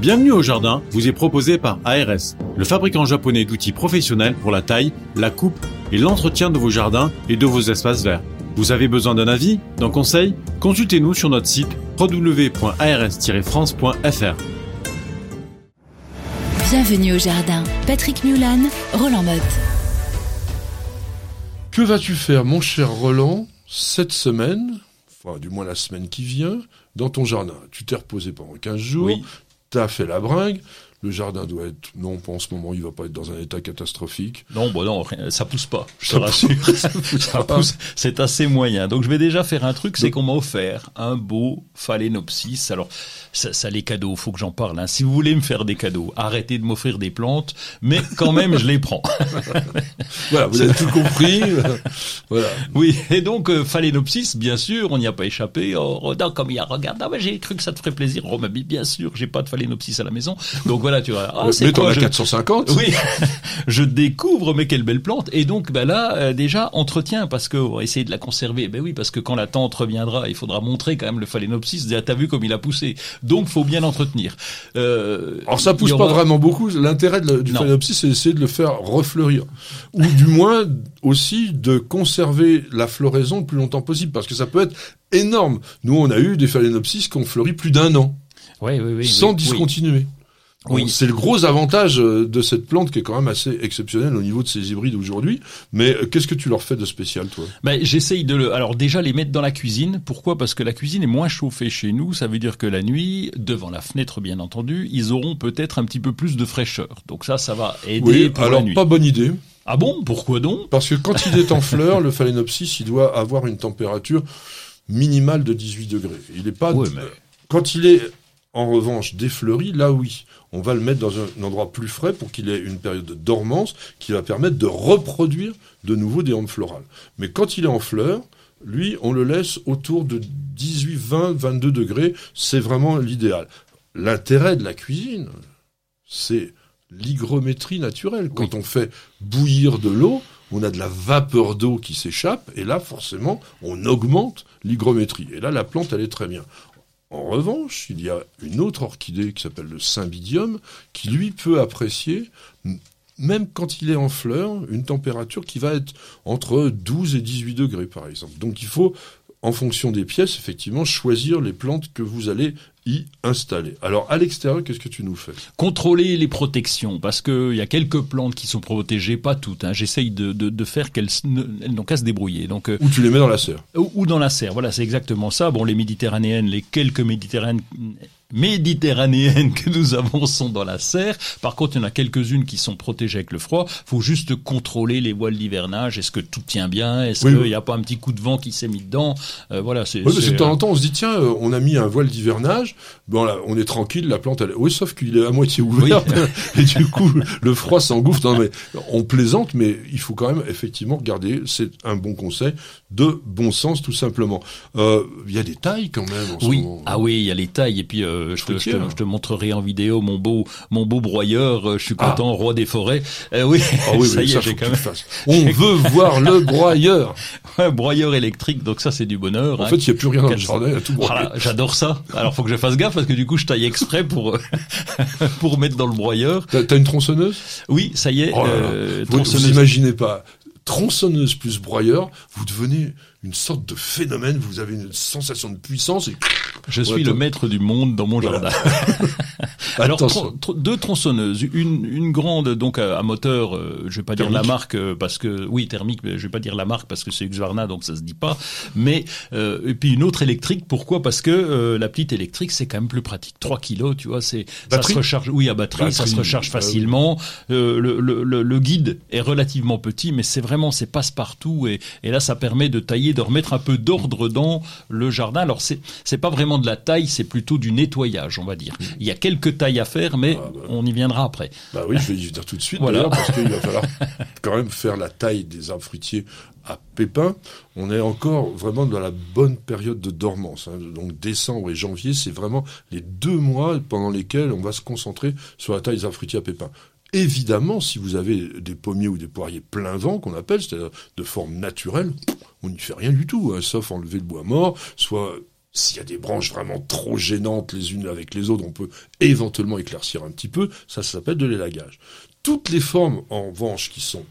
Bienvenue au jardin vous est proposé par ARS, le fabricant japonais d'outils professionnels pour la taille, la coupe et l'entretien de vos jardins et de vos espaces verts. Vous avez besoin d'un avis, d'un conseil? Consultez-nous sur notre site www.ars-france.fr. Bienvenue au jardin. Patrick Mulan, Roland Motte. Que vas-tu faire, mon cher Roland, cette semaine, enfin du moins la semaine qui vient, dans ton jardin Tu t'es reposé pendant 15 jours, Oui. Tu as fait la bringue, le jardin doit être... Non, pas en ce moment, il va pas être dans un état catastrophique. Non, bon, non, rien- ça pousse pas. Je te Ça rassure. pousse- ça pousse. C'est assez moyen. Donc, je vais déjà faire un truc, c'est qu'on m'a offert un beau phalaenopsis. Alors, ça, ça les cadeaux, faut que j'en parle. Hein. Si vous voulez me faire des cadeaux, arrêtez de m'offrir des plantes, mais quand même, je les prends. Voilà, vous avez tout compris. voilà. Oui, et donc euh, phalaenopsis, bien sûr, on n'y a pas échappé. Oh, Rodin, comme il a regarde, ah, j'ai cru que ça te ferait plaisir. Oh, mais bien sûr, j'ai pas de phalaenopsis à la maison. Donc voilà, tu vois. Ah, c'est Mais t'en as je- 450 Oui, je découvre, mais quelle belle plante. Et donc, ben là, euh, déjà, entretien, parce que on va essayer de la conserver. Ben oui, parce que quand la tante reviendra, il faudra montrer quand même le phalaenopsis. Déjà, T'as vu comme il a poussé. Donc, faut bien l'entretenir. Euh, Alors ça pousse pas vraiment beaucoup. L'intérêt du phalaenopsis, c'est d'essayer de le faire refleurir. Ou du moins aussi de conserver la floraison le plus longtemps possible. Parce que ça peut être énorme. Nous, on a eu des phalaenopsis qui ont fleuri plus d'un an. Oui, oui, oui. sans discontinuer. Oui. C'est le gros avantage euh, de cette plante qui est quand même assez exceptionnelle au niveau de ces hybrides aujourd'hui. Mais euh, qu'est-ce que tu leur fais de spécial, toi? Ben, j'essaye de le, alors déjà les mettre dans la cuisine. Pourquoi? Parce que la cuisine est moins chauffée chez nous. Ça veut dire que la nuit, devant la fenêtre bien entendu, ils auront peut-être un petit peu plus de fraîcheur. Donc ça, ça va aider Oui, pour alors la nuit. pas bonne idée. Ah bon? Pourquoi donc? Parce que quand il est en fleur, le phalaenopsis, il doit avoir une température minimale de 18 degrés. Il est pas. Mais- Quand il est en revanche défleuri, là oui, on va le mettre dans un endroit plus frais pour qu'il ait une période de dormance qui va permettre de reproduire de nouveau des ondes florales. Mais quand il est en fleur, lui, on le laisse autour de 18, 20, 22 degrés. C'est vraiment l'idéal. L'intérêt de la cuisine, c'est l'hygrométrie naturelle. Quand on fait bouillir de l'eau, on a de la vapeur d'eau qui s'échappe, et là, forcément, on augmente l'hygrométrie. Et là, la plante, elle est très bien. En revanche, il y a une autre orchidée qui s'appelle le cymbidium, qui lui peut apprécier, même quand il est en fleur, une température qui va être entre 12 et 18 degrés, par exemple. Donc il faut, en fonction des pièces, effectivement, choisir les plantes que vous allez y installer. Alors, à l'extérieur, qu'est-ce que tu nous fais? Contrôler les protections, parce que il y a quelques plantes qui sont protégées, pas toutes. Hein. J'essaye de, de, de faire qu'elles n'ont qu'à se débrouiller. Donc euh, Ou tu les mets dans la serre ou, ou dans la serre. Voilà, c'est exactement ça. Bon, les méditerranéennes, les quelques méditerranéennes, méditerranéennes que nous avons sont dans la serre. Par contre, il y en a quelques-unes qui sont protégées avec le froid. Faut juste contrôler les voiles d'hivernage. Est-ce que tout tient bien? Est-ce Oui, qu'il oui. n'y a pas un petit coup de vent qui s'est mis dedans? Euh, Voilà, c'est. Oui, de temps euh, en temps, on se dit, tiens, euh, on a mis un voile d'hivernage, bon, là, on est tranquille, la plante, elle... oui, sauf qu'il est à moitié ouvert, et du coup, le froid s'engouffre. Non, mais on plaisante, mais il faut quand même, effectivement, regarder, c'est un bon conseil, de bon sens, tout simplement. Euh, Il y a des tailles, quand même, en ce Oui, moment. ah oui, il y a les tailles et puis euh, je, te, je, te, je te montrerai en vidéo mon beau mon beau broyeur. euh, je suis Ah. content, roi des forêts. Euh, oui, Ah oui, ça oui, y ça, est, j'ai quand même. On veut voir le broyeur. un broyeur électrique, donc ça c'est du bonheur. En hein. fait, il n'y a plus rien dans le jardin, a tout. Voilà, j'adore ça. Alors faut que je fasse gaffe parce que du coup je taille exprès pour pour mettre dans le broyeur. T'as une tronçonneuse? Oui, ça y est. Oh là là. Vous, vous imaginez pas. Tronçonneuse plus broyeur, vous devenez une sorte de phénomène, vous avez une sensation de puissance et Je suis le maître du monde dans mon Voilà. jardin. Alors Attention. tron- tron- deux tronçonneuses, une une grande donc à, à moteur, euh, je vais pas dire la marque euh, parce que oui thermique, mais je vais pas dire la marque parce que c'est Husqvarna donc ça se dit pas. Mais euh, et puis une autre électrique, pourquoi? Parce que euh, la petite électrique c'est quand même plus pratique. 3 kilos, tu vois, c'est ça se recharge. Oui à batterie, ça se recharge bah facilement. Euh, le, le, le, le guide est relativement petit, mais c'est vraiment c'est passe partout et, et là ça permet de tailler, de remettre un peu d'ordre dans le jardin. Alors c'est c'est pas vraiment de la taille, c'est plutôt du nettoyage, on va dire. Il y a quelques tailles à faire, mais Ah, bah. on y viendra après. Bah oui, je vais y venir tout de suite Voilà. d'ailleurs, parce qu'il va falloir quand même faire la taille des arbres fruitiers à pépins. On est encore vraiment dans la bonne période de dormance. hein. Donc décembre et janvier, c'est vraiment les deux mois pendant lesquels on va se concentrer sur la taille des arbres fruitiers à pépins. Évidemment, si vous avez des pommiers ou des poiriers plein vent, qu'on appelle, c'est-à-dire de forme naturelle, on n'y fait rien du tout, hein, sauf enlever le bois mort, soit S'il y a des branches vraiment trop gênantes les unes avec les autres, on peut éventuellement éclaircir un petit peu. Ça, ça s'appelle de l'élagage. Toutes les formes, en revanche, qui sont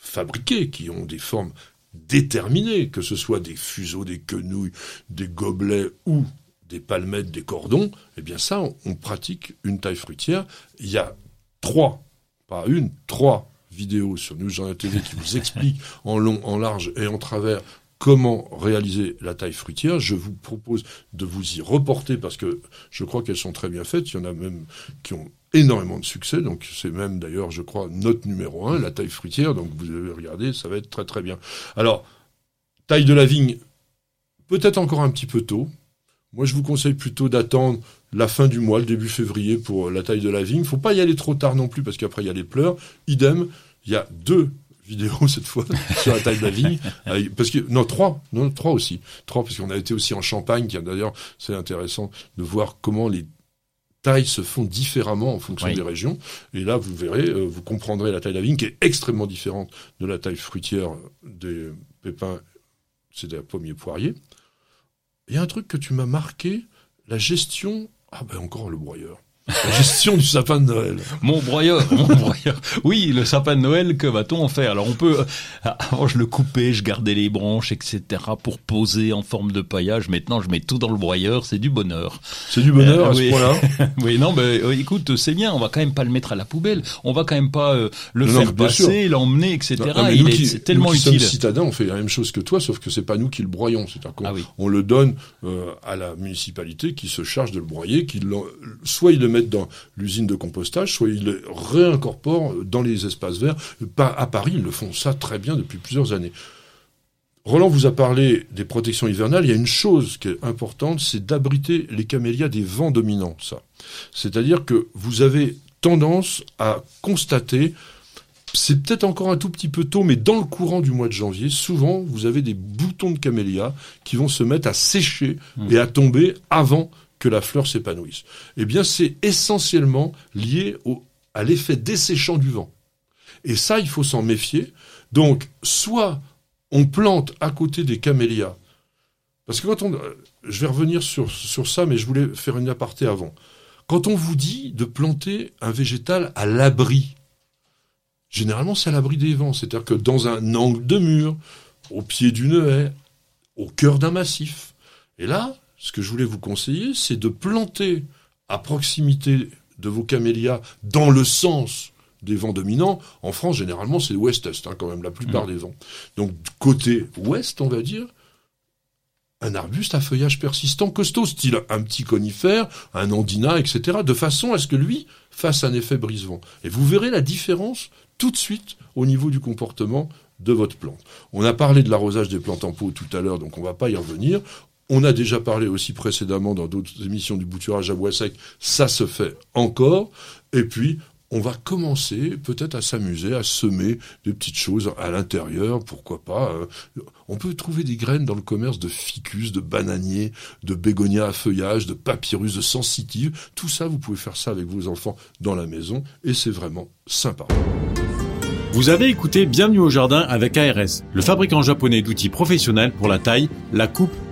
fabriquées, qui ont des formes déterminées, que ce soit des fuseaux, des quenouilles, des gobelets ou des palmettes, des cordons, eh bien ça, on, pratique une taille fruitière. Il y a trois, pas une, trois vidéos sur News Journal TV qui vous expliquent en long, en large et en travers comment réaliser la taille fruitière. Je vous propose de vous y reporter parce que je crois qu'elles sont très bien faites. Il y en a même qui ont énormément de succès. Donc c'est même d'ailleurs, je crois, notre numéro un, la taille fruitière. Donc vous avez regardé, ça va être très très bien. Alors, taille de la vigne, peut-être encore un petit peu tôt. Moi, je vous conseille plutôt d'attendre la fin du mois, le début février, pour la taille de la vigne. Faut pas y aller trop tard non plus, parce qu'après, il y a les pleurs. Idem, il y a deux vidéos cette fois sur la taille de la vigne parce que non trois non trois aussi trois parce qu'on a été aussi en Champagne qui d'ailleurs c'est intéressant de voir comment les tailles se font différemment en fonction des régions. Et là, vous verrez, euh, vous comprendrez la taille de la vigne qui est extrêmement différente de la taille fruitière des pépins, c'est des pommiers poiriers. Il y a un truc que tu m'as marqué, la gestion. Ah ben encore le broyeur. La gestion du sapin de Noël. Mon broyeur, mon broyeur. Oui, le sapin de Noël, que va-t-on en faire? Alors on peut, euh, avant je le coupais, je gardais les branches, etc. pour poser en forme de paillage. Maintenant je mets tout dans le broyeur, c'est du bonheur. C'est du bonheur à ce point-là? Oui, non, mais euh, écoute, c'est bien, on va quand même pas le mettre à la poubelle. On va quand même pas euh, le faire passer, l'emmener, etc. Il est tellement nous qui utile. Sommes citadins, on fait la même chose que toi, sauf que c'est pas nous qui le broyons. C'est-à-dire qu'on ah on le donne à la municipalité qui se charge de le broyer, qui soit il le mettent dans l'usine de compostage, soit ils le réincorporent dans les espaces verts. À Paris, ils le font ça très bien depuis plusieurs années. Roland vous a parlé des protections hivernales. Il y a une chose qui est importante, c'est d'abriter les camélias des vents dominants, ça. C'est-à-dire que vous avez tendance à constater c'est peut-être encore un tout petit peu tôt, mais dans le courant du mois de janvier, souvent, vous avez des boutons de camélia qui vont se mettre à sécher mmh. et à tomber avant que la fleur s'épanouisse Eh bien, c'est essentiellement lié à l'effet desséchant du vent. Et ça, il faut s'en méfier. Donc, soit on plante à côté des camélias, parce que quand on... Je vais revenir sur, sur ça, mais je voulais faire une aparté avant. Quand on vous dit de planter un végétal à l'abri, généralement c'est à l'abri des vents, c'est-à-dire que dans un angle de mur, au pied d'une haie, au cœur d'un massif. Et là, ce que je voulais vous conseiller, c'est de planter à proximité de vos camélias dans le sens des vents dominants. En France, généralement, c'est ouest-est, hein, quand même, la plupart mmh. des vents. Donc, côté ouest, on va dire, un arbuste à feuillage persistant costaud, style un petit conifère, un andina, etc., de façon à ce que lui fasse un effet brise-vent. Et vous verrez la différence tout de suite au niveau du comportement de votre plante. On a parlé de l'arrosage des plantes en pot tout à l'heure, donc on va pas y revenir. On a déjà parlé aussi précédemment dans d'autres émissions du bouturage à bois sec, ça se fait encore. Et puis, on va commencer peut-être à s'amuser, à semer des petites choses à l'intérieur, pourquoi pas. Euh, on peut trouver des graines dans le commerce de ficus, de bananiers, de bégonias à feuillage, de papyrus, de sensitive. Tout ça, vous pouvez faire ça avec vos enfants dans la maison et c'est vraiment sympa. Vous avez écouté Bienvenue au jardin avec ARS, le fabricant japonais d'outils professionnels pour la taille, la coupe